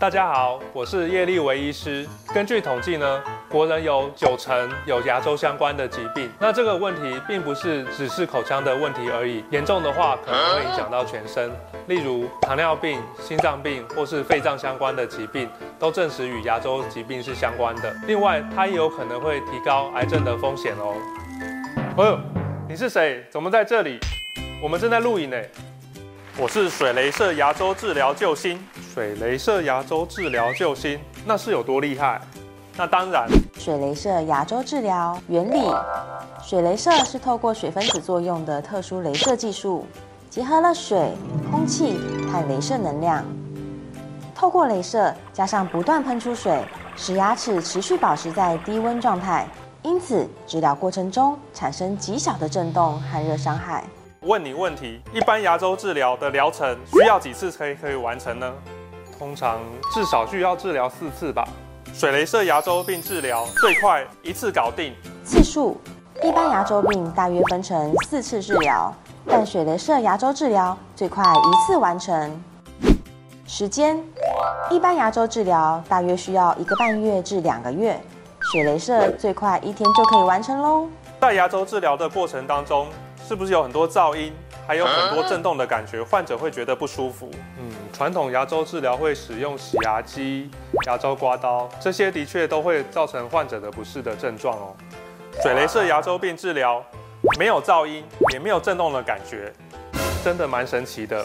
大家好，我是叶立维医师。根据统计呢，国人有九成有牙周相关的疾病。那这个问题并不是只是口腔的问题而已，严重的话可能会影响到全身。例如糖尿病、心脏病或是肺脏相关的疾病，都证实与牙周疾病是相关的。另外，它也有可能会提高癌症的风险哦。哦呦，你是谁？怎么在这里？我们正在录影呢。我是水雷射牙周治疗救星。水雷射牙周治疗救星，那是有多厉害？那当然，水雷射牙周治疗原理：水雷射是透过水分子作用的特殊镭射技术，结合了水、空气和镭射能量，透过镭射加上不断喷出水，使牙齿持续保持在低温状态，因此治疗过程中产生极小的震动和热伤害。问你问题，一般牙周治疗的疗程需要几次可以可以完成呢？通常至少需要治疗四次吧。水雷射牙周病治疗最快一次搞定。次数，一般牙周病大约分成四次治疗，但水雷射牙周治疗最快一次完成。时间，一般牙周治疗大约需要一个半月至两个月，水雷射最快一天就可以完成喽。在牙周治疗的过程当中。是不是有很多噪音，还有很多震动的感觉，患者会觉得不舒服？嗯，传统牙周治疗会使用洗牙机、牙周刮刀，这些的确都会造成患者的不适的症状哦。水雷射牙周病治疗没有噪音，也没有震动的感觉，真的蛮神奇的。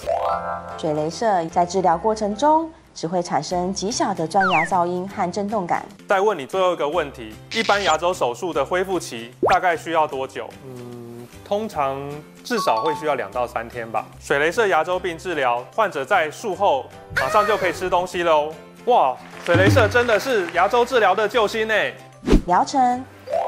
水雷射在治疗过程中只会产生极小的钻牙噪音和震动感。再问你最后一个问题：一般牙周手术的恢复期大概需要多久？嗯。通常至少会需要两到三天吧。水雷射牙周病治疗，患者在术后马上就可以吃东西喽。哇，水雷射真的是牙周治疗的救星呢！疗程，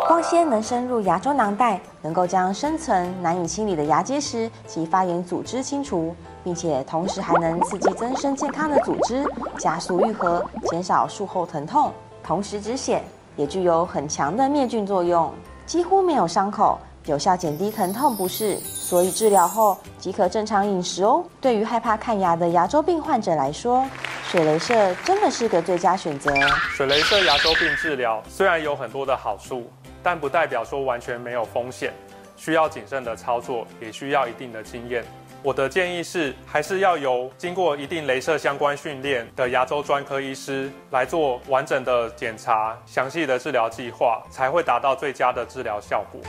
光纤能深入牙周囊袋，能够将深层难以清理的牙结石及发炎组织清除，并且同时还能刺激增生健康的组织，加速愈合，减少术后疼痛，同时止血，也具有很强的灭菌作用，几乎没有伤口。有效减低疼痛不适，所以治疗后即可正常饮食哦。对于害怕看牙的牙周病患者来说，水雷射真的是个最佳选择。水雷射牙周病治疗虽然有很多的好处，但不代表说完全没有风险，需要谨慎的操作，也需要一定的经验。我的建议是，还是要由经过一定镭射相关训练的牙周专科医师来做完整的检查、详细的治疗计划，才会达到最佳的治疗效果。